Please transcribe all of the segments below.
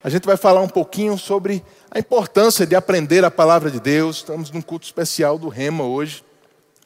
A gente vai falar um pouquinho sobre a importância de aprender a palavra de Deus. Estamos num culto especial do Rema hoje.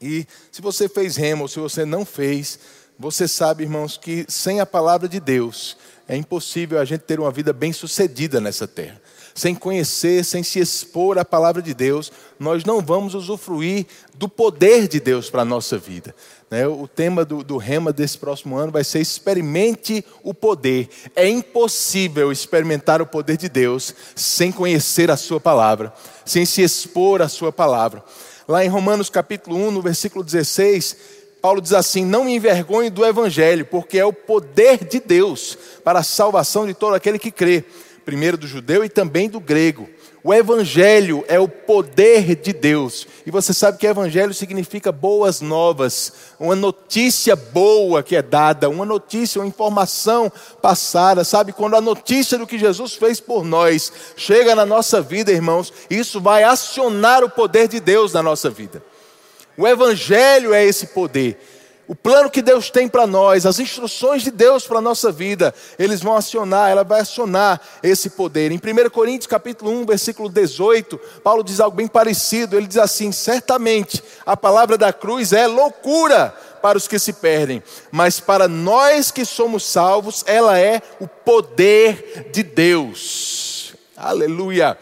E se você fez Rema ou se você não fez, você sabe, irmãos, que sem a palavra de Deus é impossível a gente ter uma vida bem-sucedida nessa terra. Sem conhecer, sem se expor à palavra de Deus, nós não vamos usufruir do poder de Deus para a nossa vida. Né? O tema do, do Rema desse próximo ano vai ser experimente o poder. É impossível experimentar o poder de Deus sem conhecer a sua palavra, sem se expor à sua palavra. Lá em Romanos capítulo 1, no versículo 16, Paulo diz assim: Não me envergonhe do evangelho, porque é o poder de Deus para a salvação de todo aquele que crê, primeiro do judeu e também do grego. O Evangelho é o poder de Deus. E você sabe que Evangelho significa boas novas, uma notícia boa que é dada, uma notícia, uma informação passada. Sabe, quando a notícia do que Jesus fez por nós chega na nossa vida, irmãos, isso vai acionar o poder de Deus na nossa vida. O Evangelho é esse poder. O plano que Deus tem para nós, as instruções de Deus para a nossa vida, eles vão acionar, ela vai acionar esse poder. Em 1 Coríntios capítulo 1, versículo 18, Paulo diz algo bem parecido. Ele diz assim: certamente a palavra da cruz é loucura para os que se perdem, mas para nós que somos salvos, ela é o poder de Deus. Aleluia.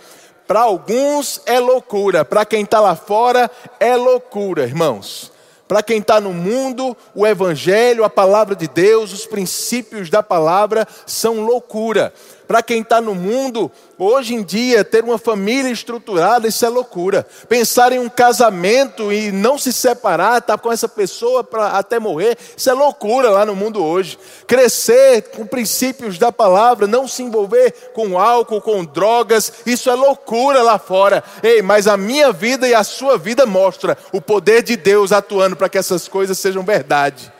Para alguns é loucura, para quem está lá fora é loucura, irmãos. Para quem está no mundo, o Evangelho, a palavra de Deus, os princípios da palavra são loucura. Para quem está no mundo, hoje em dia, ter uma família estruturada, isso é loucura. Pensar em um casamento e não se separar, estar tá com essa pessoa para até morrer, isso é loucura lá no mundo hoje. Crescer com princípios da palavra, não se envolver com álcool, com drogas, isso é loucura lá fora. Ei, mas a minha vida e a sua vida mostra o poder de Deus atuando para que essas coisas sejam verdade.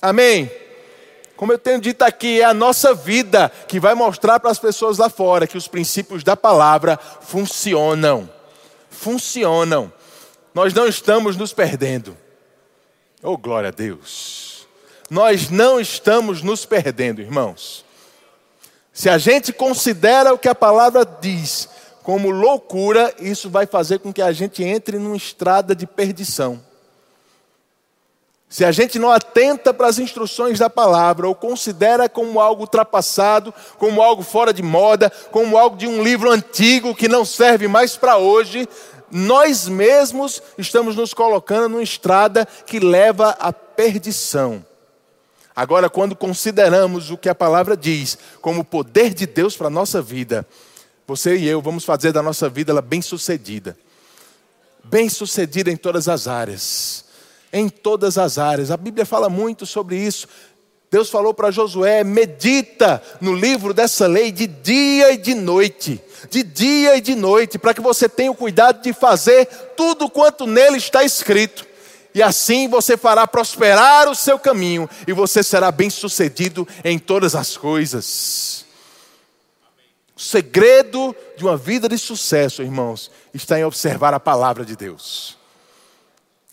Amém? Como eu tenho dito aqui, é a nossa vida que vai mostrar para as pessoas lá fora que os princípios da palavra funcionam. Funcionam. Nós não estamos nos perdendo. Oh, glória a Deus. Nós não estamos nos perdendo, irmãos. Se a gente considera o que a palavra diz como loucura, isso vai fazer com que a gente entre numa estrada de perdição. Se a gente não atenta para as instruções da palavra, ou considera como algo ultrapassado, como algo fora de moda, como algo de um livro antigo que não serve mais para hoje, nós mesmos estamos nos colocando numa estrada que leva à perdição. Agora, quando consideramos o que a palavra diz como poder de Deus para a nossa vida, você e eu vamos fazer da nossa vida ela bem-sucedida. Bem-sucedida em todas as áreas em todas as áreas. A Bíblia fala muito sobre isso. Deus falou para Josué: medita no livro dessa lei de dia e de noite, de dia e de noite, para que você tenha o cuidado de fazer tudo quanto nele está escrito. E assim você fará prosperar o seu caminho e você será bem-sucedido em todas as coisas. O segredo de uma vida de sucesso, irmãos, está em observar a palavra de Deus.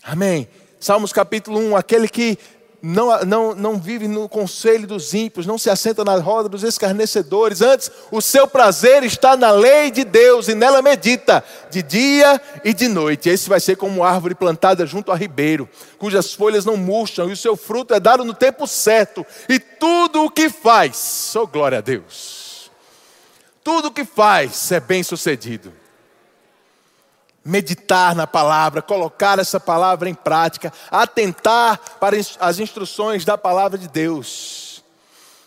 Amém. Salmos capítulo 1, aquele que não, não, não vive no conselho dos ímpios, não se assenta na roda dos escarnecedores, antes o seu prazer está na lei de Deus e nela medita, de dia e de noite. Esse vai ser como árvore plantada junto a ribeiro, cujas folhas não murcham e o seu fruto é dado no tempo certo, e tudo o que faz, oh glória a Deus, tudo o que faz é bem sucedido meditar na palavra, colocar essa palavra em prática, atentar para as instruções da palavra de Deus.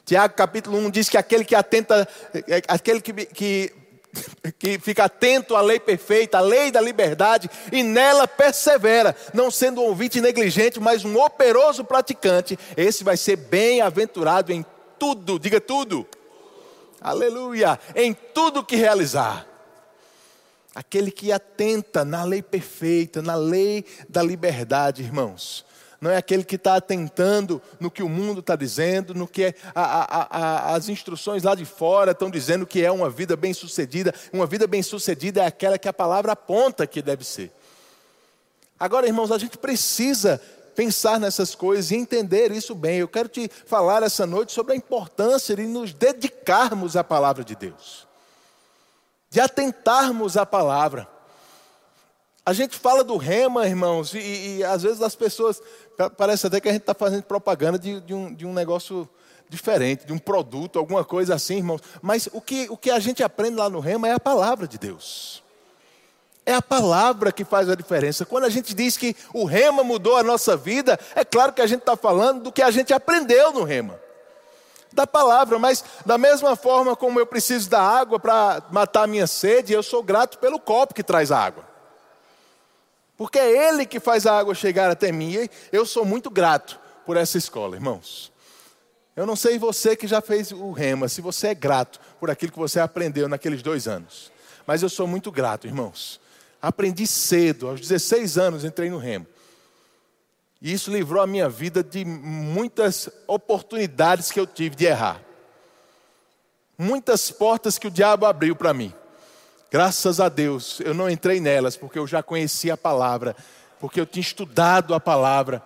Tiago capítulo 1 diz que aquele que atenta, é, aquele que, que, que fica atento à lei perfeita, à lei da liberdade, e nela persevera, não sendo um ouvinte negligente, mas um operoso praticante, esse vai ser bem-aventurado em tudo, diga tudo. Aleluia! Em tudo que realizar. Aquele que atenta na lei perfeita, na lei da liberdade, irmãos. Não é aquele que está atentando no que o mundo está dizendo, no que a, a, a, as instruções lá de fora estão dizendo que é uma vida bem-sucedida. Uma vida bem-sucedida é aquela que a palavra aponta que deve ser. Agora, irmãos, a gente precisa pensar nessas coisas e entender isso bem. Eu quero te falar essa noite sobre a importância de nos dedicarmos à palavra de Deus, de atentarmos à palavra. A gente fala do rema, irmãos, e, e às vezes as pessoas. Parece até que a gente está fazendo propaganda de, de, um, de um negócio diferente, de um produto, alguma coisa assim, irmãos. Mas o que, o que a gente aprende lá no rema é a palavra de Deus. É a palavra que faz a diferença. Quando a gente diz que o rema mudou a nossa vida, é claro que a gente está falando do que a gente aprendeu no rema. Da palavra, mas da mesma forma como eu preciso da água para matar a minha sede, eu sou grato pelo copo que traz a água. Porque é Ele que faz a água chegar até mim. E eu sou muito grato por essa escola, irmãos. Eu não sei você que já fez o rema, se você é grato por aquilo que você aprendeu naqueles dois anos. Mas eu sou muito grato, irmãos. Aprendi cedo, aos 16 anos entrei no remo. E isso livrou a minha vida de muitas oportunidades que eu tive de errar. Muitas portas que o diabo abriu para mim. Graças a Deus, eu não entrei nelas, porque eu já conhecia a palavra, porque eu tinha estudado a palavra.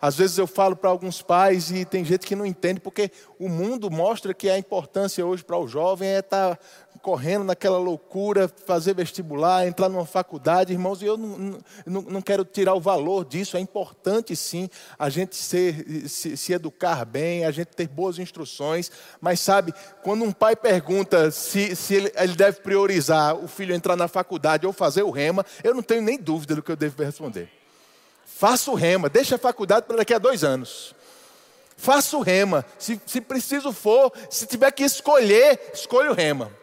Às vezes eu falo para alguns pais e tem gente que não entende, porque o mundo mostra que a importância hoje para o jovem é estar tá correndo naquela loucura, fazer vestibular, entrar numa faculdade, irmãos, e eu não, não, não quero tirar o valor disso, é importante sim a gente ser, se, se, educar bem, a gente ter boas instruções, mas sabe, quando um pai pergunta se, se ele, ele deve priorizar o filho entrar na faculdade ou fazer o rema, eu não tenho nem dúvida do que eu devo responder. Faça o rema, deixa a faculdade para daqui a dois anos. Faça o rema. Se, se preciso for, se tiver que escolher, escolha o rema.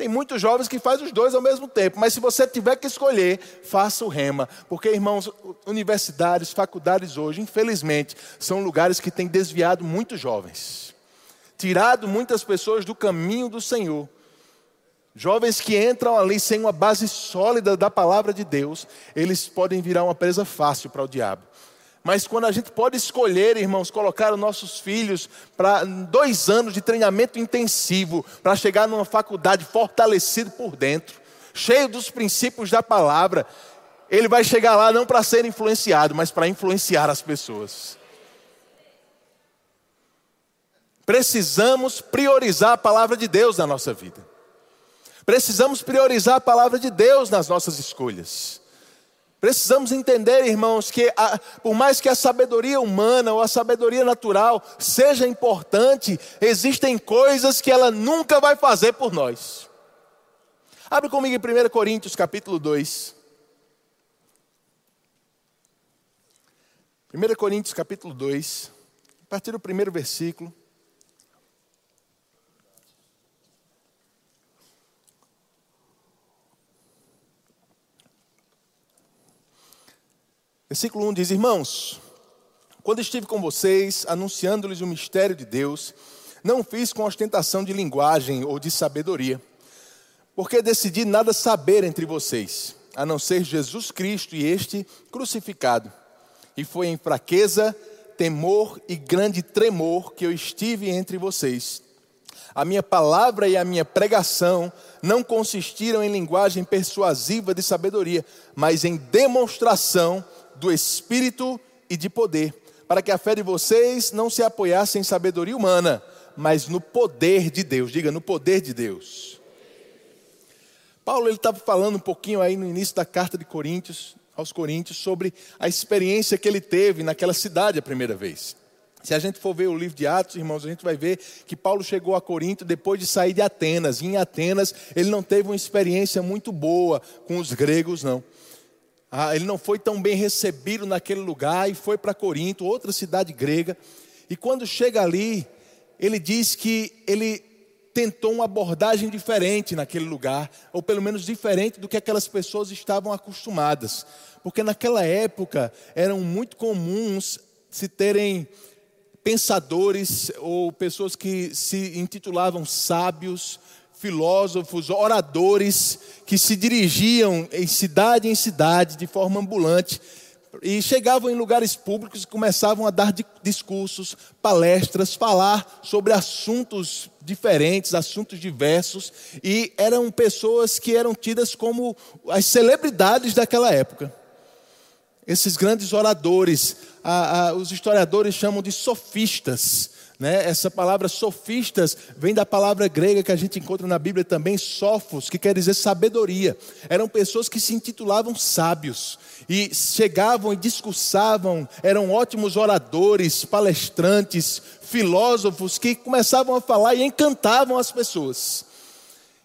Tem muitos jovens que fazem os dois ao mesmo tempo, mas se você tiver que escolher, faça o rema. Porque, irmãos, universidades, faculdades hoje, infelizmente, são lugares que têm desviado muitos jovens, tirado muitas pessoas do caminho do Senhor. Jovens que entram ali sem uma base sólida da palavra de Deus, eles podem virar uma presa fácil para o diabo. Mas quando a gente pode escolher, irmãos, colocar os nossos filhos para dois anos de treinamento intensivo, para chegar numa faculdade fortalecido por dentro, cheio dos princípios da palavra, ele vai chegar lá não para ser influenciado, mas para influenciar as pessoas. Precisamos priorizar a palavra de Deus na nossa vida. Precisamos priorizar a palavra de Deus nas nossas escolhas. Precisamos entender, irmãos, que a, por mais que a sabedoria humana ou a sabedoria natural seja importante, existem coisas que ela nunca vai fazer por nós. Abre comigo em 1 Coríntios capítulo 2. 1 Coríntios capítulo 2, a partir do primeiro versículo. Versículo 1 diz: Irmãos, quando estive com vocês, anunciando-lhes o mistério de Deus, não fiz com ostentação de linguagem ou de sabedoria, porque decidi nada saber entre vocês, a não ser Jesus Cristo e este crucificado. E foi em fraqueza, temor e grande tremor que eu estive entre vocês. A minha palavra e a minha pregação não consistiram em linguagem persuasiva de sabedoria, mas em demonstração do Espírito e de poder, para que a fé de vocês não se apoiasse em sabedoria humana, mas no poder de Deus. Diga, no poder de Deus. Paulo ele estava falando um pouquinho aí no início da carta de Coríntios, aos Coríntios, sobre a experiência que ele teve naquela cidade a primeira vez. Se a gente for ver o livro de Atos, irmãos, a gente vai ver que Paulo chegou a Corinto depois de sair de Atenas. E em Atenas ele não teve uma experiência muito boa com os gregos, não. Ah, ele não foi tão bem recebido naquele lugar e foi para Corinto, outra cidade grega. E quando chega ali, ele diz que ele tentou uma abordagem diferente naquele lugar, ou pelo menos diferente do que aquelas pessoas estavam acostumadas. Porque naquela época eram muito comuns se terem pensadores ou pessoas que se intitulavam sábios, filósofos, oradores que se dirigiam em cidade em cidade de forma ambulante e chegavam em lugares públicos e começavam a dar discursos, palestras, falar sobre assuntos diferentes, assuntos diversos, e eram pessoas que eram tidas como as celebridades daquela época. esses grandes oradores, a, a, os historiadores chamam de sofistas. Né? Essa palavra sofistas vem da palavra grega que a gente encontra na Bíblia também, sofos, que quer dizer sabedoria. Eram pessoas que se intitulavam sábios e chegavam e discursavam, eram ótimos oradores, palestrantes, filósofos que começavam a falar e encantavam as pessoas.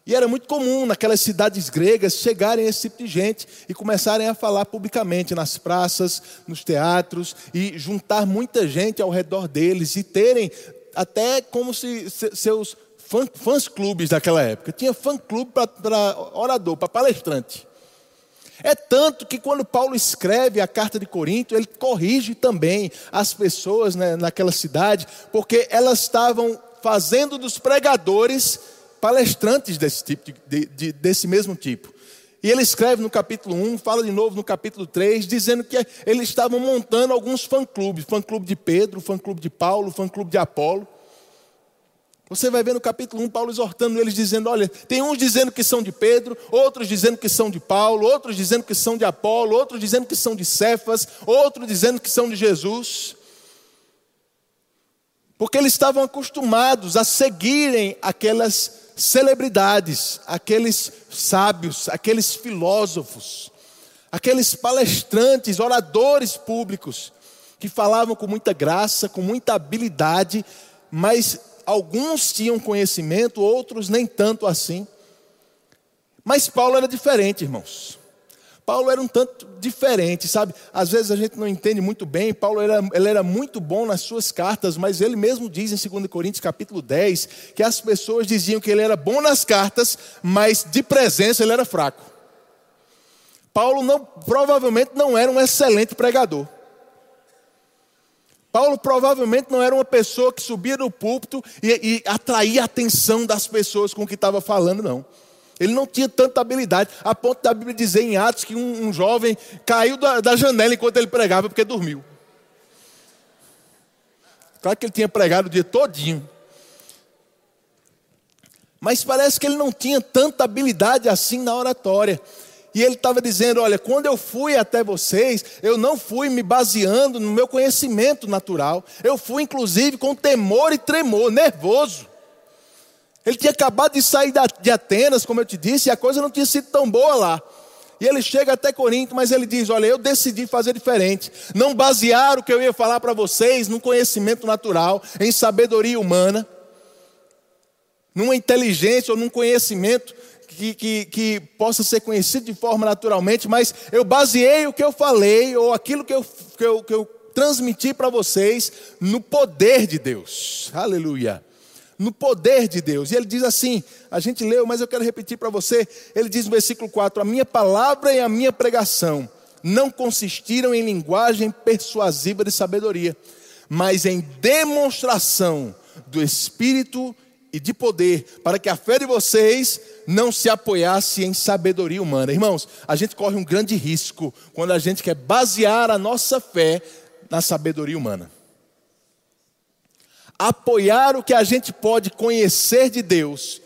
E era muito comum naquelas cidades gregas chegarem esse tipo de gente e começarem a falar publicamente nas praças, nos teatros e juntar muita gente ao redor deles e terem até como se seus fãs clubes daquela época. Tinha fã clube para orador, para palestrante. É tanto que quando Paulo escreve a carta de Corinto, ele corrige também as pessoas né, naquela cidade, porque elas estavam fazendo dos pregadores palestrantes desse, tipo de, de, desse mesmo tipo. E ele escreve no capítulo 1, fala de novo no capítulo 3, dizendo que eles estavam montando alguns fã-clubes: fã-clube de Pedro, fã-clube de Paulo, fã-clube de Apolo. Você vai ver no capítulo 1 Paulo exortando eles, dizendo: olha, tem uns dizendo que são de Pedro, outros dizendo que são de Paulo, outros dizendo que são de Apolo, outros dizendo que são de Cefas, outros dizendo que são de Jesus. Porque eles estavam acostumados a seguirem aquelas celebridades, aqueles sábios, aqueles filósofos, aqueles palestrantes, oradores públicos, que falavam com muita graça, com muita habilidade, mas alguns tinham conhecimento, outros nem tanto assim. Mas Paulo era diferente, irmãos. Paulo era um tanto diferente, sabe? Às vezes a gente não entende muito bem. Paulo era, ele era muito bom nas suas cartas, mas ele mesmo diz em 2 Coríntios capítulo 10 que as pessoas diziam que ele era bom nas cartas, mas de presença ele era fraco. Paulo não, provavelmente não era um excelente pregador. Paulo provavelmente não era uma pessoa que subia no púlpito e, e atraía a atenção das pessoas com o que estava falando, não. Ele não tinha tanta habilidade, a ponto da Bíblia dizer em Atos que um, um jovem caiu da, da, janela enquanto ele pregava porque dormiu. Claro que ele tinha pregado o dia todinho. Mas parece que ele não tinha tanta habilidade assim na oratória. E ele estava dizendo: Olha, quando eu fui até vocês, eu não fui me baseando no meu conhecimento natural. Eu fui, inclusive, com temor e tremor, nervoso. Ele tinha acabado de sair de Atenas, como eu te disse, e a coisa não tinha sido tão boa lá. E ele chega até Corinto, mas ele diz: Olha, eu decidi fazer diferente. Não basear o que eu ia falar para vocês num conhecimento natural, em sabedoria humana, numa inteligência ou num conhecimento que, que, que possa ser conhecido de forma naturalmente, mas eu baseei o que eu falei, ou aquilo que eu, que eu, que eu transmiti para vocês, no poder de Deus. Aleluia no poder de Deus. E ele diz assim: a gente leu, mas eu quero repetir para você. Ele diz no versículo 4: A minha palavra e a minha pregação não consistiram em linguagem persuasiva de sabedoria, mas em demonstração do Espírito e de poder, para que a fé de vocês não se apoiasse em sabedoria humana. Irmãos, a gente corre um grande risco quando a gente quer basear a nossa fé na sabedoria humana apoiar o que a gente pode conhecer de Deus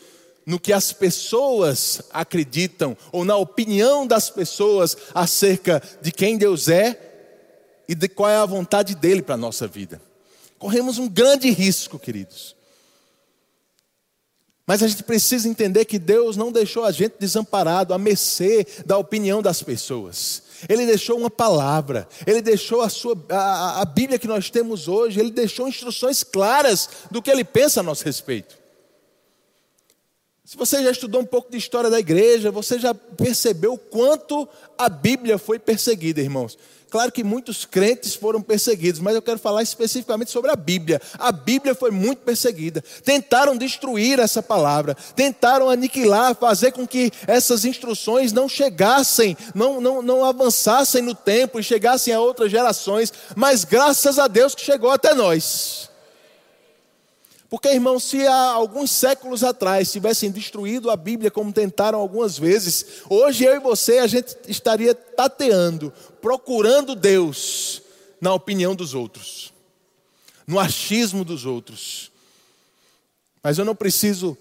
no que as pessoas acreditam ou na opinião das pessoas acerca de quem Deus é e de qual é a vontade dele para a nossa vida. Corremos um grande risco, queridos. Mas a gente precisa entender que Deus não deixou a gente desamparado, a mercê da opinião das pessoas. Ele deixou uma palavra, ele deixou a, sua, a, a Bíblia que nós temos hoje, ele deixou instruções claras do que ele pensa a nosso respeito. Se você já estudou um pouco de história da igreja, você já percebeu o quanto a Bíblia foi perseguida, irmãos. Claro que muitos crentes foram perseguidos, mas eu quero falar especificamente sobre a Bíblia. A Bíblia foi muito perseguida. Tentaram destruir essa palavra, tentaram aniquilar, fazer com que essas instruções não chegassem, não, não, não avançassem no tempo e chegassem a outras gerações, mas graças a Deus que chegou até nós. Porque, irmão, se há alguns séculos atrás tivessem destruído a Bíblia como tentaram algumas vezes, hoje eu e você a gente estaria tateando, procurando Deus na opinião dos outros, no achismo dos outros. Mas eu não preciso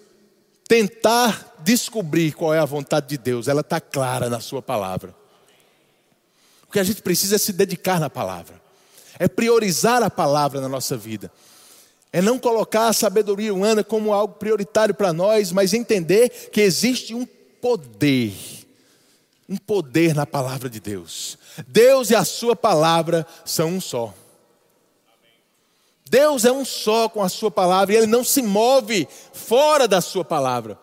tentar descobrir qual é a vontade de Deus, ela está clara na Sua palavra. O que a gente precisa é se dedicar na palavra, é priorizar a palavra na nossa vida. É não colocar a sabedoria humana como algo prioritário para nós, mas entender que existe um poder, um poder na palavra de Deus. Deus e a Sua palavra são um só. Deus é um só com a Sua palavra e Ele não se move fora da Sua palavra.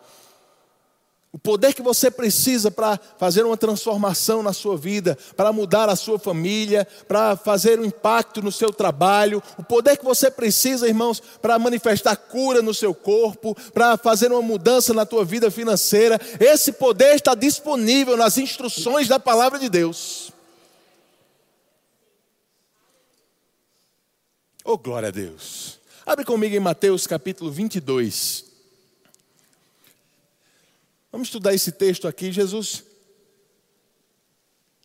O poder que você precisa para fazer uma transformação na sua vida, para mudar a sua família, para fazer um impacto no seu trabalho, o poder que você precisa, irmãos, para manifestar cura no seu corpo, para fazer uma mudança na tua vida financeira, esse poder está disponível nas instruções da palavra de Deus. Oh, glória a Deus. Abre comigo em Mateus capítulo 22. Vamos estudar esse texto aqui. Jesus,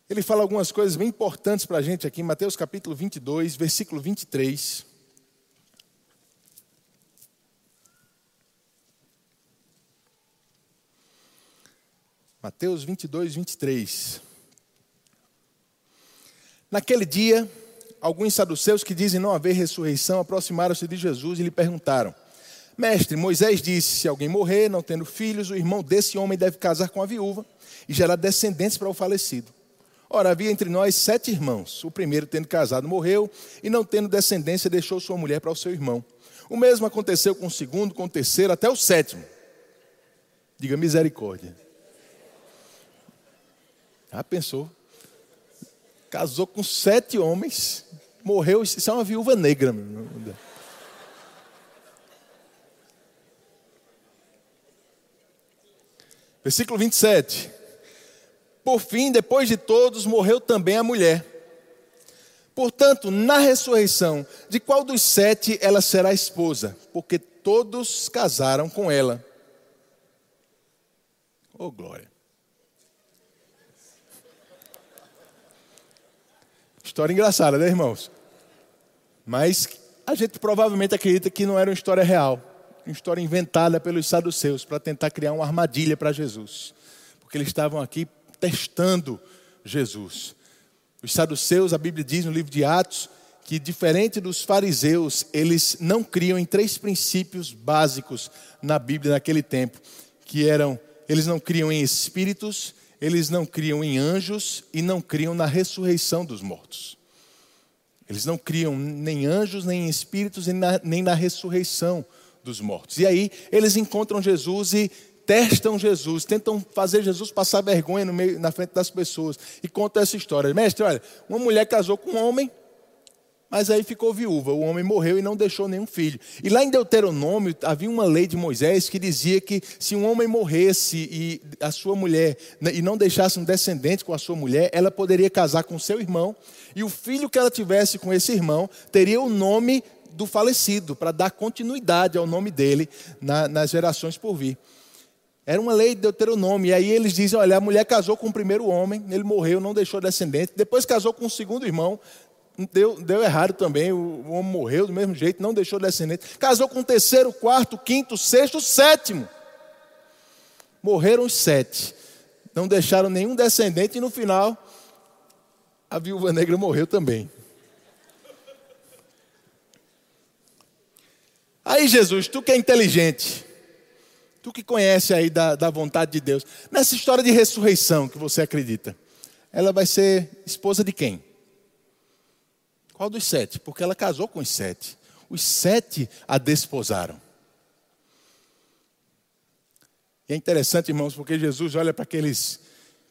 ele fala algumas coisas bem importantes para a gente aqui, Mateus capítulo 22, versículo 23. Mateus 22, 23. Naquele dia, alguns saduceus que dizem não haver ressurreição aproximaram-se de Jesus e lhe perguntaram: Mestre, Moisés disse: se alguém morrer, não tendo filhos, o irmão desse homem deve casar com a viúva e gerar descendentes para o falecido. Ora, havia entre nós sete irmãos. O primeiro, tendo casado, morreu e, não tendo descendência, deixou sua mulher para o seu irmão. O mesmo aconteceu com o segundo, com o terceiro, até o sétimo. Diga misericórdia. Ah, pensou? Casou com sete homens, morreu, isso é uma viúva negra. Meu. Versículo 27. Por fim, depois de todos, morreu também a mulher. Portanto, na ressurreição, de qual dos sete ela será esposa? Porque todos casaram com ela. Oh, glória. História engraçada, né, irmãos? Mas a gente provavelmente acredita que não era uma história real uma história inventada pelos saduceus para tentar criar uma armadilha para Jesus, porque eles estavam aqui testando Jesus. Os saduceus, a Bíblia diz no livro de Atos, que diferente dos fariseus, eles não criam em três princípios básicos na Bíblia naquele tempo, que eram, eles não criam em espíritos, eles não criam em anjos e não criam na ressurreição dos mortos. Eles não criam nem anjos, nem em espíritos, nem na, nem na ressurreição dos mortos. E aí eles encontram Jesus e testam Jesus, tentam fazer Jesus passar vergonha no meio, na frente das pessoas. E contam essa história. Mestre, olha, uma mulher casou com um homem, mas aí ficou viúva. O homem morreu e não deixou nenhum filho. E lá em Deuteronômio havia uma lei de Moisés que dizia que se um homem morresse e a sua mulher né, e não deixasse um descendente com a sua mulher, ela poderia casar com seu irmão e o filho que ela tivesse com esse irmão teria o nome do falecido, para dar continuidade ao nome dele na, nas gerações por vir. Era uma lei de Deuteronômio. E aí eles dizem: olha, a mulher casou com o primeiro homem, ele morreu, não deixou descendente. Depois casou com o segundo irmão, deu, deu errado também. O, homem morreu do mesmo jeito, não deixou descendente. Casou com o terceiro, quarto, quinto, sexto, sétimo. Morreram os sete. Não deixaram nenhum descendente e no final a viúva negra morreu também. Aí, Jesus, tu que é inteligente, tu que conhece aí da, da vontade de Deus, nessa história de ressurreição que você acredita, ela vai ser esposa de quem? Qual dos sete? Porque ela casou com os sete. Os sete a desposaram. E é interessante, irmãos, porque Jesus olha para aqueles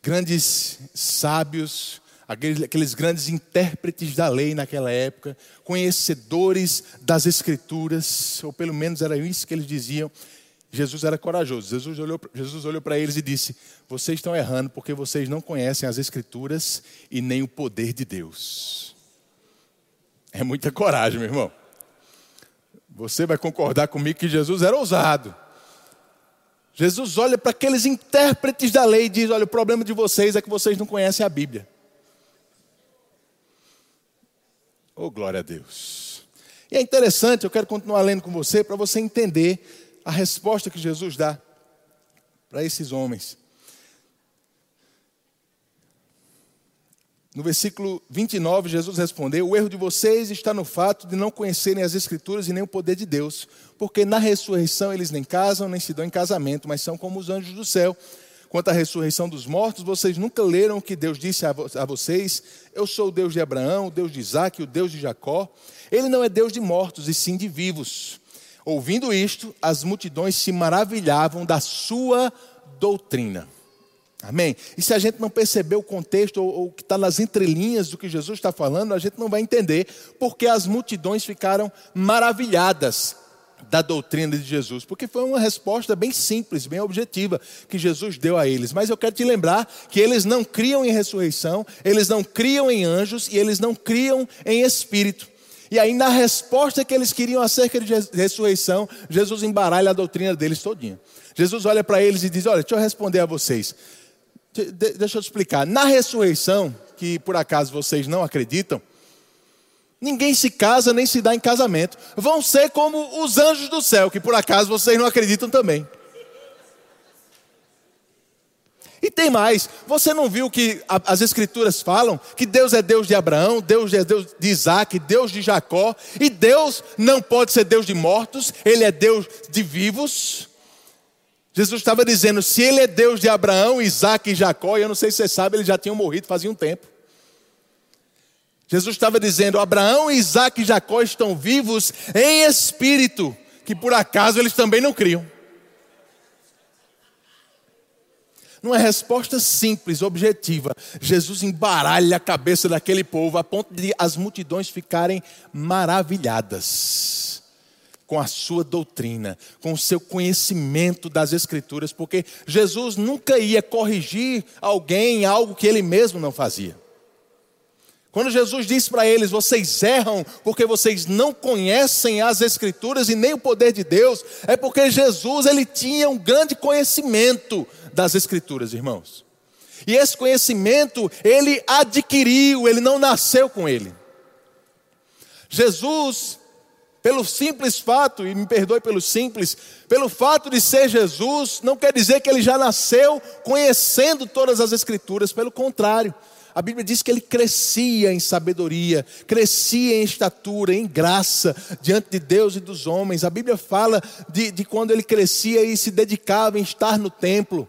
grandes sábios, aqueles, aqueles grandes intérpretes da lei naquela época, conhecedores das Escrituras, ou pelo menos era isso que eles diziam. Jesus era corajoso. Jesus olhou, Jesus olhou para eles e disse: Vocês estão errando porque vocês não conhecem as Escrituras e nem o poder de Deus. É muita coragem, meu irmão. Você vai concordar comigo que Jesus era ousado. Jesus olha para aqueles intérpretes da lei e diz: Olha, o problema de vocês é que vocês não conhecem a Bíblia. Oh, glória a Deus. E é interessante, eu quero continuar lendo com você para você entender a resposta que Jesus dá para esses homens. No versículo 29, Jesus respondeu: O erro de vocês está no fato de não conhecerem as Escrituras e nem o poder de Deus, porque na ressurreição eles nem casam, nem se dão em casamento, mas são como os anjos do céu. Quanto à ressurreição dos mortos, vocês nunca leram o que Deus disse a, vocês: Eu sou o Deus de Abraão, o Deus de Isaac, o Deus de Jacó. Ele não é Deus de mortos, e sim de vivos. Ouvindo isto, as multidões se maravilhavam da sua doutrina. Amém? E se a gente não perceber o contexto ou, o que está nas entrelinhas do que Jesus está falando, a gente não vai entender porque as multidões ficaram maravilhadas da doutrina de Jesus, porque foi uma resposta bem simples, bem objetiva que Jesus deu a eles. Mas eu quero te lembrar que eles não criam em ressurreição, eles não criam em anjos e eles não criam em espírito. E aí, na resposta que eles queriam acerca de ressurreição, Jesus embaralha a doutrina deles todinha. Jesus olha para eles e diz: Olha, deixa eu responder a vocês. Deixa eu te explicar. Na ressurreição, que por acaso vocês não acreditam, ninguém se casa nem se dá em casamento. Vão ser como os anjos do céu, que por acaso vocês não acreditam também. E tem mais, você não viu que as escrituras falam que Deus é Deus de Abraão, Deus é Deus de Isaac, Deus de Jacó, e Deus não pode ser Deus de mortos, Ele é Deus de vivos. Jesus estava dizendo: se ele é Deus de Abraão, Isaac e Jacó, e eu não sei se você sabe, eles já tinham morrido fazia um tempo. Jesus estava dizendo: Abraão, Isaac e Jacó estão vivos em espírito, que por acaso eles também não criam. Numa resposta simples, objetiva, Jesus embaralha a cabeça daquele povo a ponto de as multidões ficarem maravilhadas com a sua doutrina, com o seu conhecimento das Escrituras, porque Jesus nunca ia corrigir alguém algo que ele mesmo não fazia. Quando Jesus disse para eles: Vocês erram porque vocês não conhecem as Escrituras e nem o poder de Deus, é porque Jesus ele tinha um grande conhecimento das Escrituras, irmãos. E esse conhecimento ele adquiriu, ele não nasceu com ele. Jesus pelo simples fato, e me perdoe pelo simples, pelo fato de ser Jesus, não quer dizer que ele já nasceu conhecendo todas as Escrituras, pelo contrário. A Bíblia diz que ele crescia em sabedoria, crescia em estatura, em graça diante de Deus e dos homens. A Bíblia fala de, de quando ele crescia e se dedicava em estar no templo.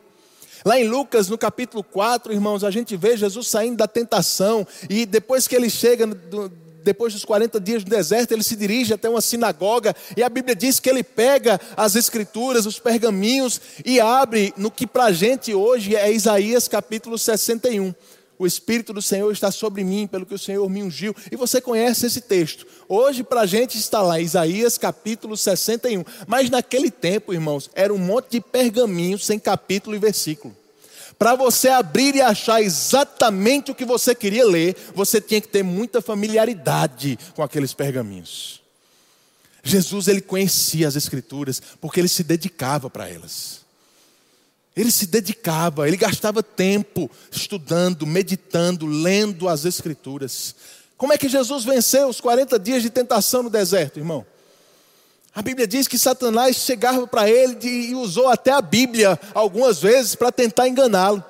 Lá em Lucas, no capítulo 4, irmãos, a gente vê Jesus saindo da tentação e depois que ele chega depois dos 40 dias no deserto, ele se dirige até uma sinagoga e a Bíblia diz que ele pega as escrituras, os pergaminhos e abre no que para a gente hoje é Isaías capítulo 61. O Espírito do Senhor está sobre mim, pelo que o Senhor me ungiu. E você conhece esse texto. Hoje, para a gente, está lá, Isaías capítulo 61. Mas naquele tempo, irmãos, era um monte de pergaminhos sem capítulo e versículo. Para você abrir e achar exatamente o que você queria ler, você tinha que ter muita familiaridade com aqueles pergaminhos. Jesus ele conhecia as escrituras porque ele se dedicava para elas. Ele se dedicava, ele gastava tempo estudando, meditando, lendo as escrituras. Como é que Jesus venceu os 40 dias de tentação no deserto, irmão? A Bíblia diz que Satanás chegava para ele e usou até a Bíblia algumas vezes para tentar enganá-lo.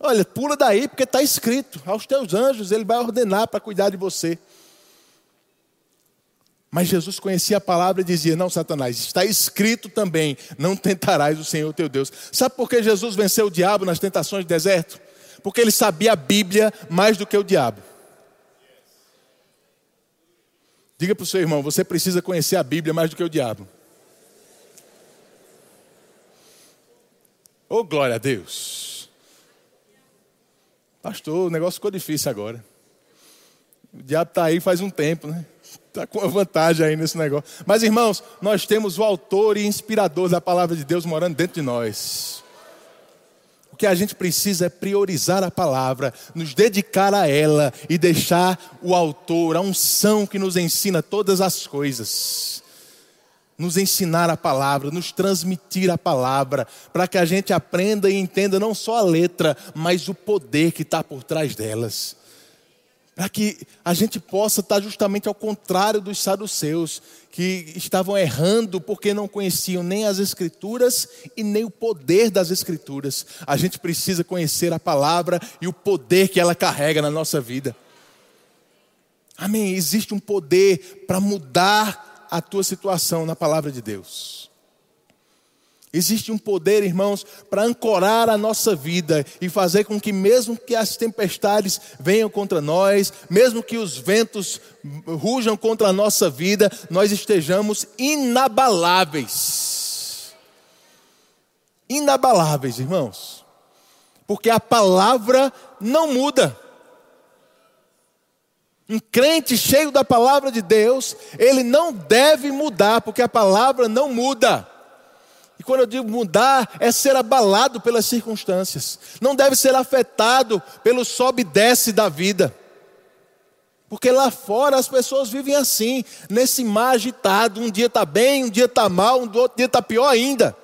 Olha, pula daí porque está escrito: aos teus anjos ele vai ordenar para cuidar de você. Mas Jesus conhecia a palavra e dizia: Não, Satanás, está escrito também: Não tentarás o Senhor teu Deus. Sabe por que Jesus venceu o diabo nas tentações do deserto? Porque ele sabia a Bíblia mais do que o diabo. Diga para o seu irmão: você precisa conhecer a Bíblia mais do que o diabo. Oh, glória a Deus. Pastor, o negócio ficou difícil agora. O diabo está aí faz um tempo, né? Está com vantagem aí nesse negócio. Mas, irmãos, nós temos o autor e inspirador da palavra de Deus morando dentro de nós. O que a gente precisa é priorizar a palavra, nos dedicar a ela e deixar o autor, a unção que nos ensina todas as coisas. Nos ensinar a palavra, nos transmitir a palavra, para que a gente aprenda e entenda não só a letra, mas o poder que está por trás delas. Para que a gente possa estar justamente ao contrário dos saduceus, que estavam errando porque não conheciam nem as Escrituras e nem o poder das Escrituras. A gente precisa conhecer a palavra e o poder que ela carrega na nossa vida. Amém. Existe um poder para mudar a tua situação na palavra de Deus. Existe um poder, irmãos, para ancorar a nossa vida e fazer com que, mesmo que as tempestades venham contra nós, mesmo que os ventos rujam contra a nossa vida, nós estejamos inabaláveis. Inabaláveis, irmãos, porque a palavra não muda. Um crente cheio da palavra de Deus, ele não deve mudar, porque a palavra não muda. E quando eu digo mudar, é ser abalado pelas circunstâncias. Não deve ser afetado pelo sobe e desce da vida. Porque lá fora as pessoas vivem assim, nesse mar agitado. Um dia está bem, um dia está mal, um outro dia está pior ainda.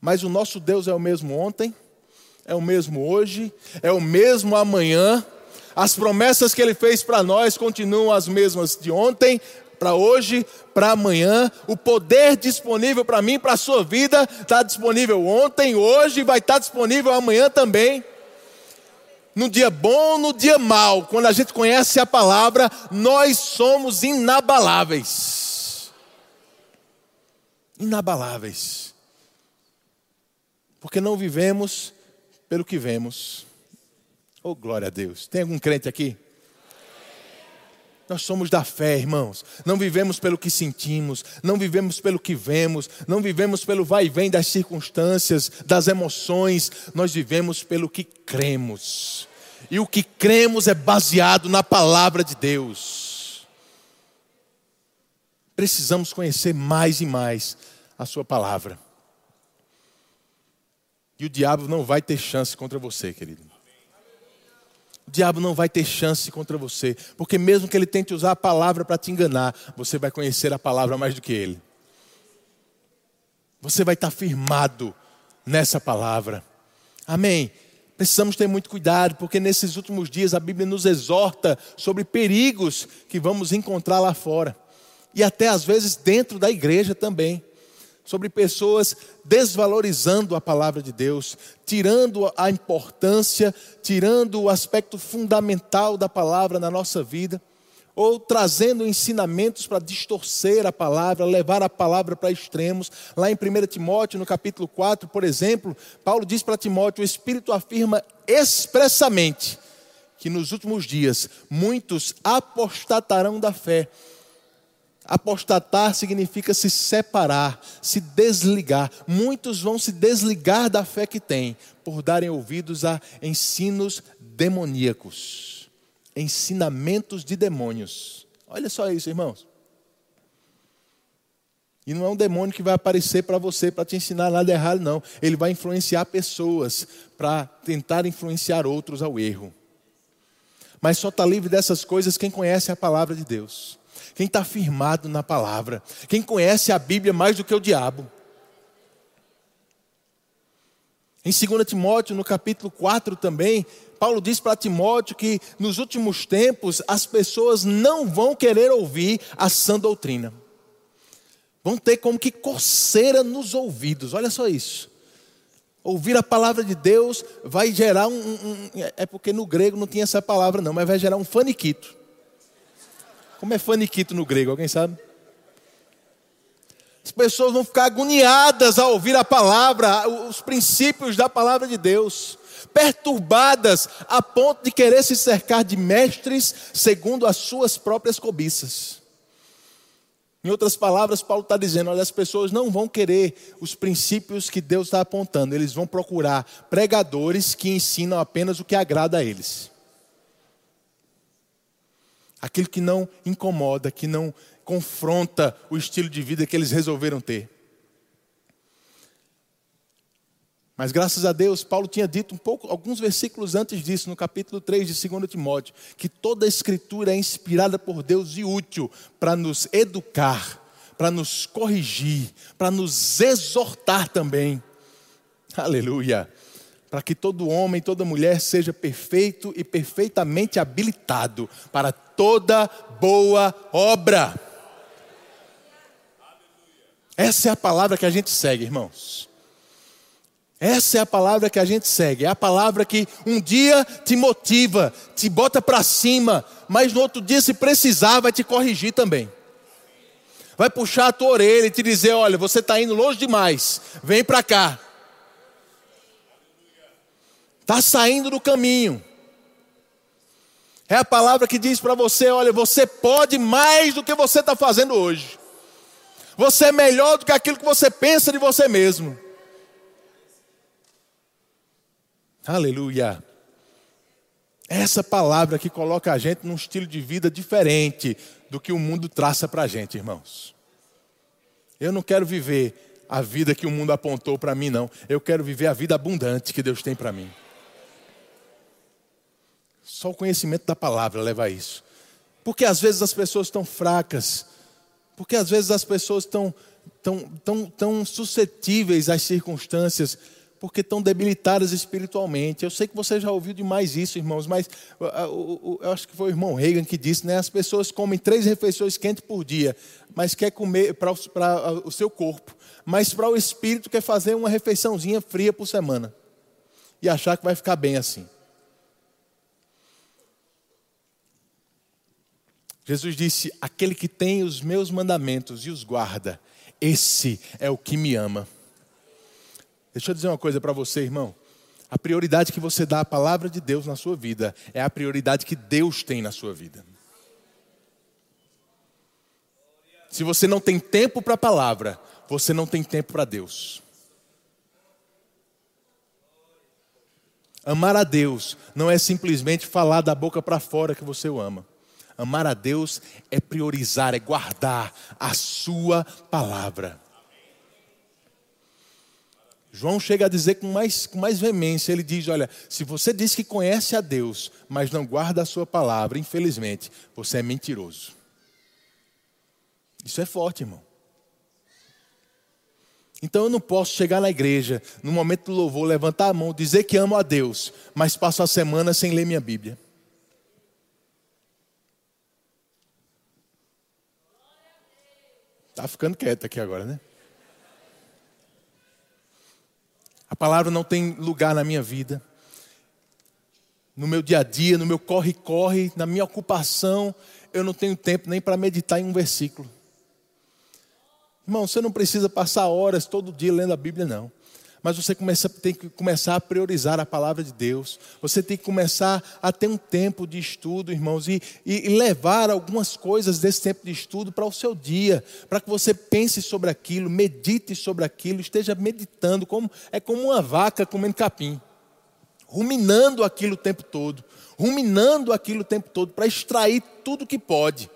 Mas o nosso Deus é o mesmo ontem, é o mesmo hoje, é o mesmo amanhã. As promessas que ele fez para nós continuam as mesmas de ontem, para hoje, para amanhã. O poder disponível para mim, para a sua vida, está disponível ontem, hoje, vai estar tá disponível amanhã também. No dia bom, no dia mal, quando a gente conhece a palavra, nós somos inabaláveis. Inabaláveis. Porque não vivemos pelo que vemos. Oh, glória a Deus. Tem algum crente aqui? Nós somos da fé, irmãos. Não vivemos pelo que sentimos, não vivemos pelo que vemos, não vivemos pelo vai e vem das circunstâncias, das emoções. Nós vivemos pelo que cremos. E o que cremos é baseado na palavra de Deus. Precisamos conhecer mais e mais a Sua palavra. E o diabo não vai ter chance contra você, querido. Diabo não vai ter chance contra você, porque mesmo que ele tente usar a palavra para te enganar, você vai conhecer a palavra mais do que ele. Você vai estar firmado nessa palavra. Amém. Precisamos ter muito cuidado, porque nesses últimos dias a Bíblia nos exorta sobre perigos que vamos encontrar lá fora, e até às vezes dentro da igreja também sobre pessoas desvalorizando a palavra de Deus, tirando a importância, tirando o aspecto fundamental da palavra na nossa vida, ou trazendo ensinamentos para distorcer a palavra, levar a palavra para extremos. Lá em 1 Timóteo, no capítulo 4, por exemplo, Paulo diz para Timóteo: o Espírito afirma expressamente que nos últimos dias muitos apostatarão da fé Apostatar significa se separar, se desligar. Muitos vão se desligar da fé que têm por darem ouvidos a ensinos demoníacos, ensinamentos de demônios. Olha só isso, irmãos. E não é um demônio que vai aparecer para você para te ensinar nada errado, não. Ele vai influenciar pessoas para tentar influenciar outros ao erro. Mas só está livre dessas coisas quem conhece a palavra de Deus quem está firmado na palavra, quem conhece a Bíblia mais do que o diabo. Em 2 Timóteo, no capítulo 4 também, Paulo diz para Timóteo que nos últimos tempos as pessoas não vão querer ouvir a sã doutrina. Vão ter como que coceira nos ouvidos, olha só isso. Ouvir a palavra de Deus vai gerar um, um, É porque no grego não tinha essa palavra, não, mas vai gerar um faniquito. Como é faniquito no grego, alguém sabe? As pessoas vão ficar agoniadas ao ouvir a palavra, os princípios da palavra de Deus, perturbadas a ponto de querer se cercar de mestres segundo as suas próprias cobiças. Em outras palavras, Paulo está dizendo: olha, as pessoas não vão querer os princípios que Deus está apontando, eles vão procurar pregadores que ensinam apenas o que agrada a eles aquilo que não incomoda, que não confronta o estilo de vida que eles resolveram ter. Mas graças a Deus, Paulo tinha dito um pouco, alguns versículos antes disso, no capítulo 3 de 2 Timóteo, que toda a escritura é inspirada por Deus e útil para nos educar, para nos corrigir, para nos exortar também. Aleluia para que todo homem toda mulher seja perfeito e perfeitamente habilitado para toda boa obra. Essa é a palavra que a gente segue, irmãos. Essa é a palavra que a gente segue. É a palavra que um dia te motiva, te bota para cima, mas no outro dia, se precisar, vai te corrigir também. Vai puxar a tua orelha e te dizer: olha, você está indo longe demais, vem para cá. Está saindo do caminho. É a palavra que diz para você: olha, você pode mais do que você está fazendo hoje. Você é melhor do que aquilo que você pensa de você mesmo. Aleluia. Essa palavra que coloca a gente num estilo de vida diferente do que o mundo traça para a gente, irmãos. Eu não quero viver a vida que o mundo apontou para mim, não. Eu quero viver a vida abundante que Deus tem para mim. Só o conhecimento da palavra leva a isso. Porque às vezes as pessoas estão fracas, porque às vezes as pessoas estão tão, tão, tão suscetíveis às circunstâncias porque estão debilitadas espiritualmente. Eu sei que você já ouviu demais isso, irmãos, mas eu acho que foi o irmão Reagan que disse, né? As pessoas comem três refeições quentes por dia, mas quer comer para o seu corpo, mas para o espírito quer fazer uma refeiçãozinha fria por semana e achar que vai ficar bem assim. Jesus disse: Aquele que tem os meus mandamentos e os guarda, esse é o que me ama. Deixa eu dizer uma coisa para você, irmão. A prioridade que você dá à palavra de Deus na sua vida é a prioridade que Deus tem na sua vida. Se você não tem tempo para a palavra, você não tem tempo para Deus. Amar a Deus não é simplesmente falar da boca para fora que você o ama. Amar a Deus é priorizar, é guardar a sua palavra. João chega a dizer com mais, com mais veemência: ele diz, Olha, se você diz que conhece a Deus, mas não guarda a sua palavra, infelizmente, você é mentiroso. Isso é forte, irmão. Então eu não posso chegar na igreja, no momento do louvor, levantar a mão, dizer que amo a Deus, mas passo a semana sem ler minha Bíblia. Está ficando quieto aqui agora, né? A palavra não tem lugar na minha vida. No meu dia a dia, no meu corre-corre, na minha ocupação, eu não tenho tempo nem para meditar em um versículo. Irmão, você não precisa passar horas todo dia lendo a Bíblia, não mas você começa, tem que começar a priorizar a palavra de Deus. Você tem que começar a ter um tempo de estudo, irmãos, e, e levar algumas coisas desse tempo de estudo para o seu dia, para que você pense sobre aquilo, medite sobre aquilo, esteja meditando, como é como uma vaca comendo capim, ruminando aquilo o tempo todo, ruminando aquilo o tempo todo, para extrair tudo que pode.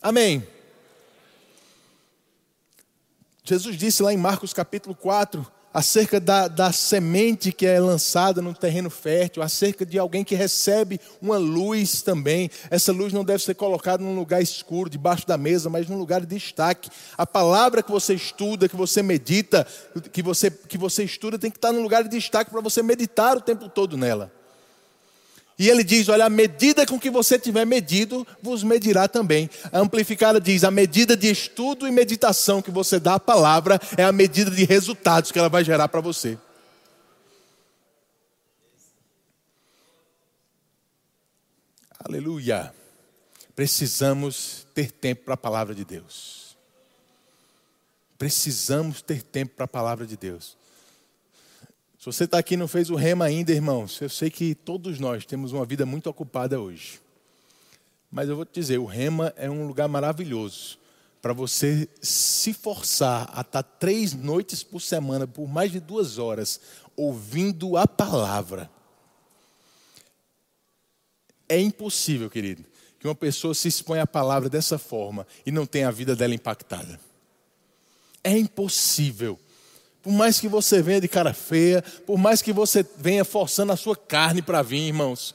Amém. Jesus disse lá em Marcos capítulo 4, acerca da, da semente que é lançada no terreno fértil, acerca de alguém que recebe uma luz também. Essa luz não deve ser colocada num lugar escuro, debaixo da mesa, mas num lugar de destaque. A palavra que você estuda, que você medita, que você, que você estuda, tem que estar num lugar de destaque para você meditar o tempo todo nela. E ele diz: Olha, a medida com que você tiver medido, vos medirá também. A amplificada diz: A medida de estudo e meditação que você dá à palavra é a medida de resultados que ela vai gerar para você. Aleluia. Precisamos ter tempo para a palavra de Deus. Precisamos ter tempo para a palavra de Deus. Se você está aqui e não fez o rema ainda, irmãos, eu sei que todos nós temos uma vida muito ocupada hoje. Mas eu vou te dizer, o rema é um lugar maravilhoso para você se forçar a estar tá três noites por semana, por mais de duas horas, ouvindo a palavra. É impossível, querido, que uma pessoa se exponha à palavra dessa forma e não tenha a vida dela impactada. É impossível. Por mais que você venha de cara feia, por mais que você venha forçando a sua carne para vir, irmãos,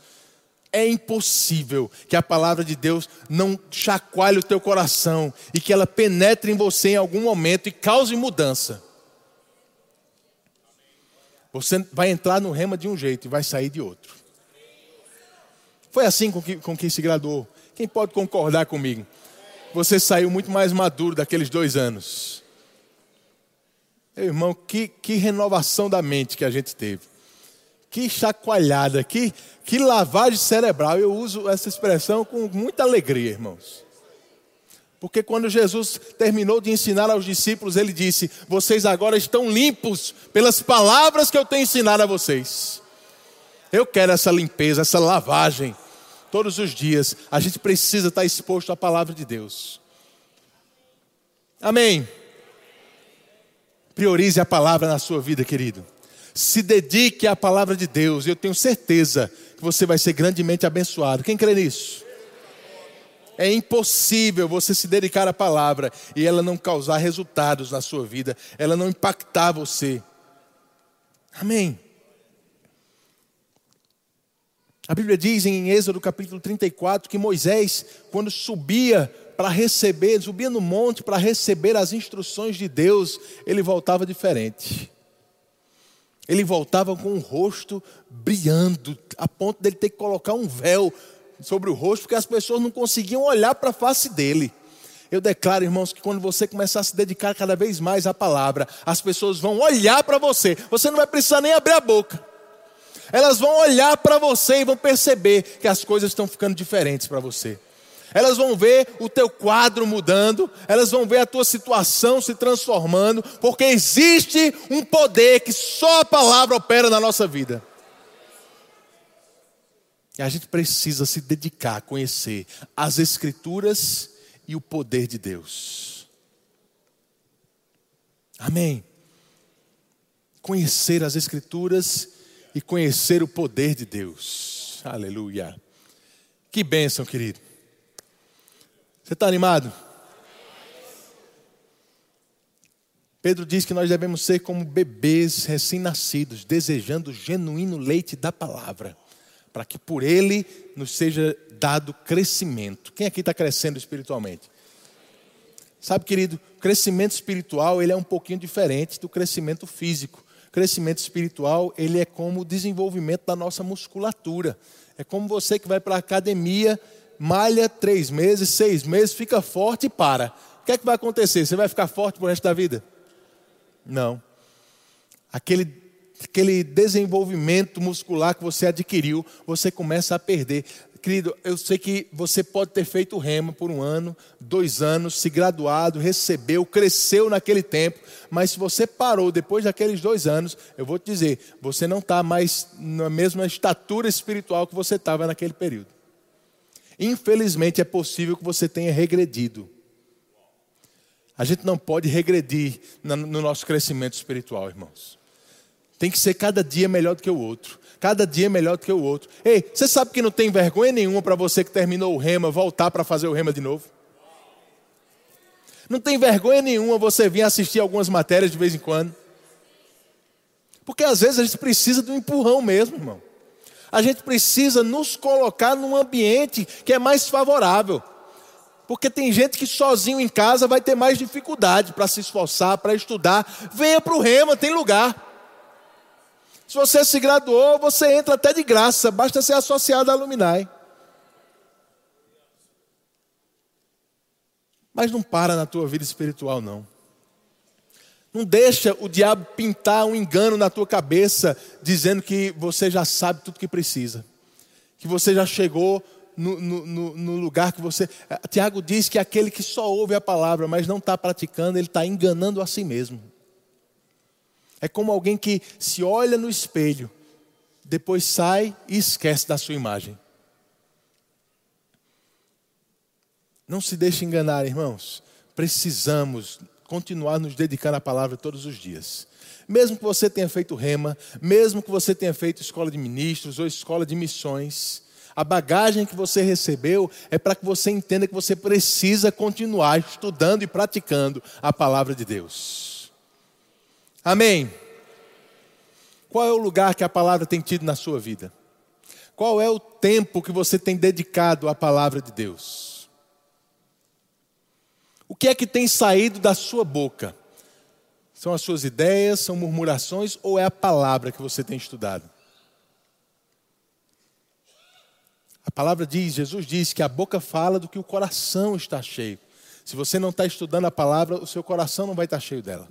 é impossível que a palavra de Deus não chacoalhe o teu coração e que ela penetre em você em algum momento e cause mudança. Você vai entrar no rema de um jeito e vai sair de outro. Foi assim com que, com que se graduou. Quem pode concordar comigo? Você saiu muito mais maduro daqueles dois anos. Meu irmão, que, que renovação da mente que a gente teve. Que chacoalhada, que, que lavagem cerebral. Eu uso essa expressão com muita alegria, irmãos. Porque quando Jesus terminou de ensinar aos discípulos, ele disse: Vocês agora estão limpos pelas palavras que eu tenho ensinado a vocês. Eu quero essa limpeza, essa lavagem todos os dias. A gente precisa estar exposto à palavra de Deus. Amém. Priorize a palavra na sua vida, querido. Se dedique à palavra de Deus. Eu tenho certeza que você vai ser grandemente abençoado. Quem crê nisso? É impossível você se dedicar à palavra e ela não causar resultados na sua vida, ela não impactar você. Amém. A Bíblia diz em Êxodo capítulo 34 que Moisés, quando subia para receber, subia no monte para receber as instruções de Deus, ele voltava diferente. Ele voltava com o rosto brilhando, a ponto dele ter que colocar um véu sobre o rosto, porque as pessoas não conseguiam olhar para a face dele. Eu declaro, irmãos, que quando você começar a se dedicar cada vez mais à palavra, as pessoas vão olhar para você. Você não vai precisar nem abrir a boca. Elas vão olhar para você e vão perceber que as coisas estão ficando diferentes para você. Elas vão ver o teu quadro mudando, elas vão ver a tua situação se transformando, porque existe um poder que só a palavra opera na nossa vida. E a gente precisa se dedicar a conhecer as Escrituras e o poder de Deus. Amém. Conhecer as Escrituras e conhecer o poder de Deus. Aleluia. Que bênção, querido. Você está animado? Pedro diz que nós devemos ser como bebês recém-nascidos, desejando o genuíno leite da palavra, para que por ele nos seja dado crescimento. Quem aqui está crescendo espiritualmente? Sabe, querido, crescimento espiritual ele é um pouquinho diferente do crescimento físico crescimento espiritual, ele é como o desenvolvimento da nossa musculatura. É como você que vai para a academia, malha três meses, seis meses, fica forte e para. O que é que vai acontecer? Você vai ficar forte por resto da vida? Não. Aquele, aquele desenvolvimento muscular que você adquiriu, você começa a perder. Querido, eu sei que você pode ter feito rema por um ano, dois anos, se graduado, recebeu, cresceu naquele tempo, mas se você parou depois daqueles dois anos, eu vou te dizer, você não está mais na mesma estatura espiritual que você estava naquele período. Infelizmente é possível que você tenha regredido. A gente não pode regredir no nosso crescimento espiritual, irmãos. Tem que ser cada dia melhor do que o outro. Cada dia melhor do que o outro. Ei, você sabe que não tem vergonha nenhuma para você que terminou o rema voltar para fazer o rema de novo? Não tem vergonha nenhuma você vir assistir algumas matérias de vez em quando. Porque às vezes a gente precisa de um empurrão mesmo, irmão. A gente precisa nos colocar num ambiente que é mais favorável. Porque tem gente que sozinho em casa vai ter mais dificuldade para se esforçar, para estudar. Venha para o rema, tem lugar. Se você se graduou, você entra até de graça, basta ser associado à Luminai. Mas não para na tua vida espiritual, não. Não deixa o diabo pintar um engano na tua cabeça, dizendo que você já sabe tudo que precisa, que você já chegou no, no, no lugar que você. Tiago diz que aquele que só ouve a palavra, mas não está praticando, ele está enganando a si mesmo. É como alguém que se olha no espelho, depois sai e esquece da sua imagem. Não se deixe enganar, irmãos. Precisamos continuar nos dedicando à palavra todos os dias. Mesmo que você tenha feito rema, mesmo que você tenha feito escola de ministros ou escola de missões, a bagagem que você recebeu é para que você entenda que você precisa continuar estudando e praticando a palavra de Deus. Amém. Qual é o lugar que a palavra tem tido na sua vida? Qual é o tempo que você tem dedicado à palavra de Deus? O que é que tem saído da sua boca? São as suas ideias, são murmurações ou é a palavra que você tem estudado? A palavra diz, Jesus diz que a boca fala do que o coração está cheio. Se você não está estudando a palavra, o seu coração não vai estar cheio dela.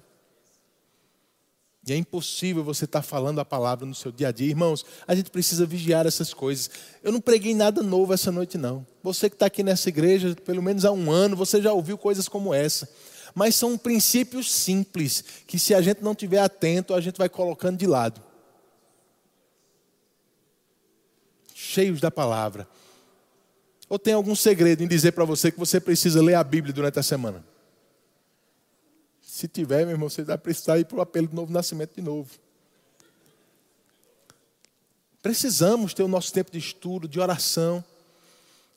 E é impossível você estar falando a palavra no seu dia a dia. Irmãos, a gente precisa vigiar essas coisas. Eu não preguei nada novo essa noite, não. Você que está aqui nessa igreja, pelo menos há um ano, você já ouviu coisas como essa. Mas são princípios simples, que se a gente não estiver atento, a gente vai colocando de lado. Cheios da palavra. Ou tem algum segredo em dizer para você que você precisa ler a Bíblia durante a semana? Se tiver, meu irmão, você vai precisar ir para o apelo do novo nascimento de novo. Precisamos ter o nosso tempo de estudo, de oração.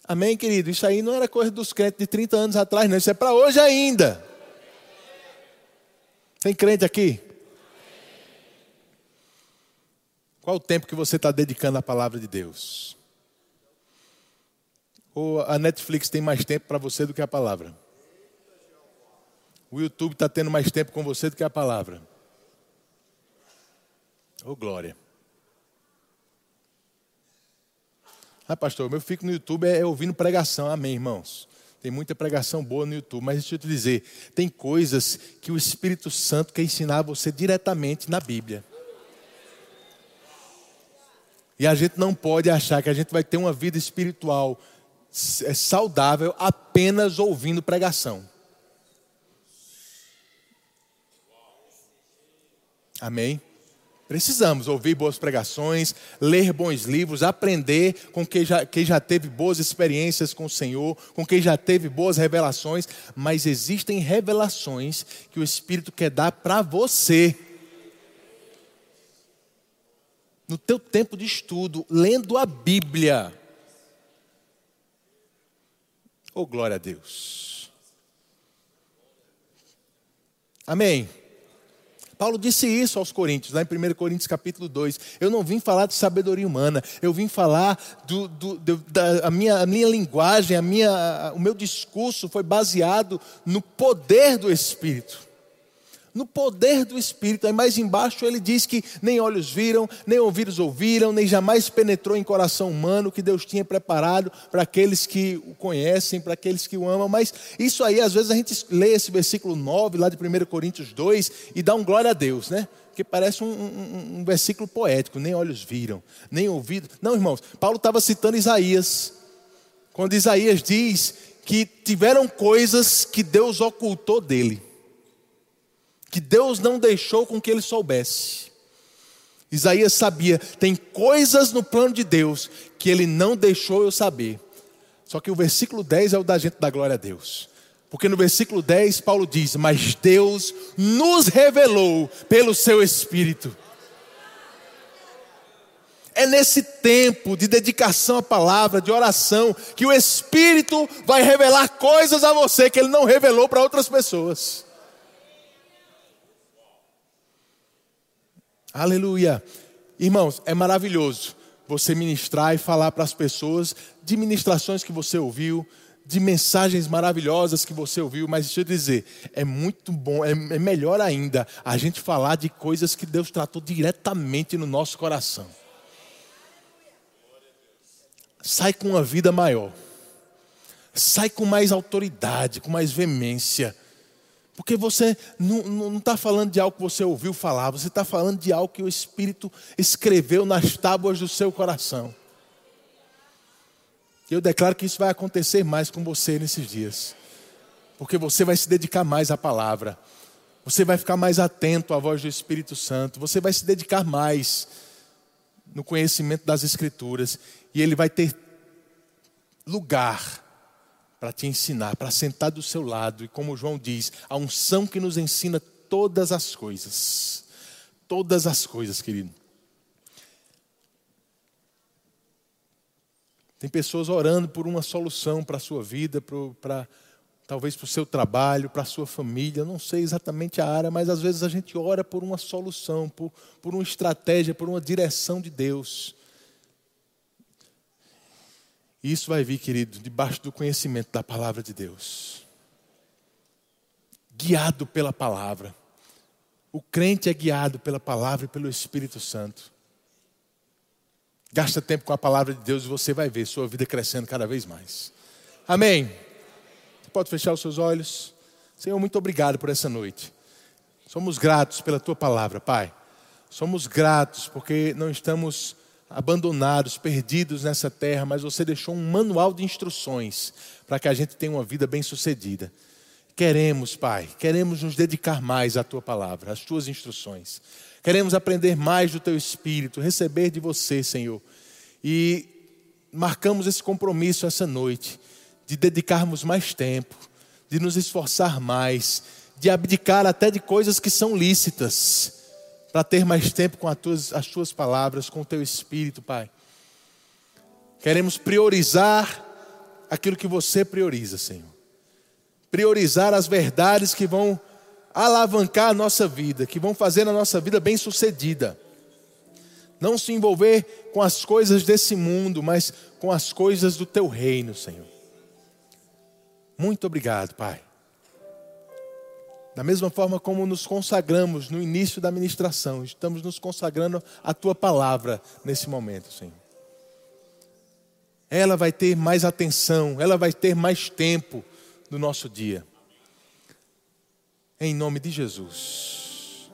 Amém, querido? Isso aí não era coisa dos crentes de 30 anos atrás, não. Isso é para hoje ainda. Tem crente aqui? Qual o tempo que você está dedicando à palavra de Deus? Ou a Netflix tem mais tempo para você do que a palavra? O YouTube está tendo mais tempo com você do que a palavra. Ô oh, glória. Ah, pastor, eu fico no YouTube é, ouvindo pregação. Amém, irmãos. Tem muita pregação boa no YouTube, mas deixa eu te dizer, tem coisas que o Espírito Santo quer ensinar a você diretamente na Bíblia. E a gente não pode achar que a gente vai ter uma vida espiritual é, saudável apenas ouvindo pregação. Amém? Precisamos ouvir boas pregações, ler bons livros, aprender com quem já, quem já teve boas experiências com o Senhor, com quem já teve boas revelações, mas existem revelações que o Espírito quer dar para você. No teu tempo de estudo, lendo a Bíblia. Oh, glória a Deus. Amém. Paulo disse isso aos Coríntios, lá em 1 Coríntios capítulo 2. Eu não vim falar de sabedoria humana, eu vim falar do, do, do, da a minha, a minha linguagem, a minha, o meu discurso foi baseado no poder do Espírito no poder do Espírito. Aí mais embaixo ele diz que nem olhos viram, nem ouvidos ouviram, nem jamais penetrou em coração humano que Deus tinha preparado para aqueles que o conhecem, para aqueles que o amam. Mas isso aí, às vezes a gente lê esse versículo 9 lá de 1 Coríntios 2 e dá um glória a Deus, né? Porque parece um, um, um versículo poético, nem olhos viram, nem ouvidos. Não, irmãos, Paulo estava citando Isaías. Quando Isaías diz que tiveram coisas que Deus ocultou dele que Deus não deixou com que ele soubesse. Isaías sabia, tem coisas no plano de Deus que ele não deixou eu saber. Só que o versículo 10 é o da gente da glória a Deus. Porque no versículo 10 Paulo diz: Mas Deus nos revelou pelo seu Espírito. É nesse tempo de dedicação à palavra, de oração, que o Espírito vai revelar coisas a você que ele não revelou para outras pessoas. Aleluia. Irmãos, é maravilhoso você ministrar e falar para as pessoas de ministrações que você ouviu, de mensagens maravilhosas que você ouviu, mas deixa eu dizer, é muito bom, é, é melhor ainda a gente falar de coisas que Deus tratou diretamente no nosso coração. Sai com uma vida maior, sai com mais autoridade, com mais veemência porque você não está falando de algo que você ouviu falar, você está falando de algo que o Espírito escreveu nas tábuas do seu coração. Eu declaro que isso vai acontecer mais com você nesses dias, porque você vai se dedicar mais à palavra, você vai ficar mais atento à voz do Espírito Santo, você vai se dedicar mais no conhecimento das Escrituras, e ele vai ter lugar para te ensinar, para sentar do seu lado, e como João diz, a unção que nos ensina todas as coisas. Todas as coisas, querido. Tem pessoas orando por uma solução para a sua vida, para talvez para o seu trabalho, para a sua família, não sei exatamente a área, mas às vezes a gente ora por uma solução, por, por uma estratégia, por uma direção de Deus. E isso vai vir, querido, debaixo do conhecimento da palavra de Deus. Guiado pela palavra. O crente é guiado pela palavra e pelo Espírito Santo. Gasta tempo com a palavra de Deus e você vai ver sua vida crescendo cada vez mais. Amém. Você pode fechar os seus olhos. Senhor, muito obrigado por essa noite. Somos gratos pela tua palavra, Pai. Somos gratos porque não estamos abandonados, perdidos nessa terra, mas você deixou um manual de instruções para que a gente tenha uma vida bem-sucedida. Queremos, Pai, queremos nos dedicar mais à tua palavra, às tuas instruções. Queremos aprender mais do teu espírito, receber de você, Senhor. E marcamos esse compromisso essa noite de dedicarmos mais tempo, de nos esforçar mais, de abdicar até de coisas que são lícitas, para ter mais tempo com as tuas, as tuas palavras, com o teu espírito, Pai. Queremos priorizar aquilo que você prioriza, Senhor. Priorizar as verdades que vão alavancar a nossa vida, que vão fazer a nossa vida bem sucedida. Não se envolver com as coisas desse mundo, mas com as coisas do teu reino, Senhor. Muito obrigado, Pai. Da mesma forma como nos consagramos no início da ministração, estamos nos consagrando à tua palavra nesse momento, Senhor. Ela vai ter mais atenção, ela vai ter mais tempo no nosso dia. Em nome de Jesus.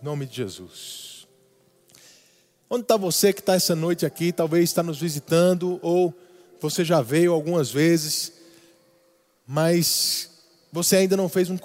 Em nome de Jesus. Onde está você que está essa noite aqui? Talvez está nos visitando, ou você já veio algumas vezes, mas você ainda não fez um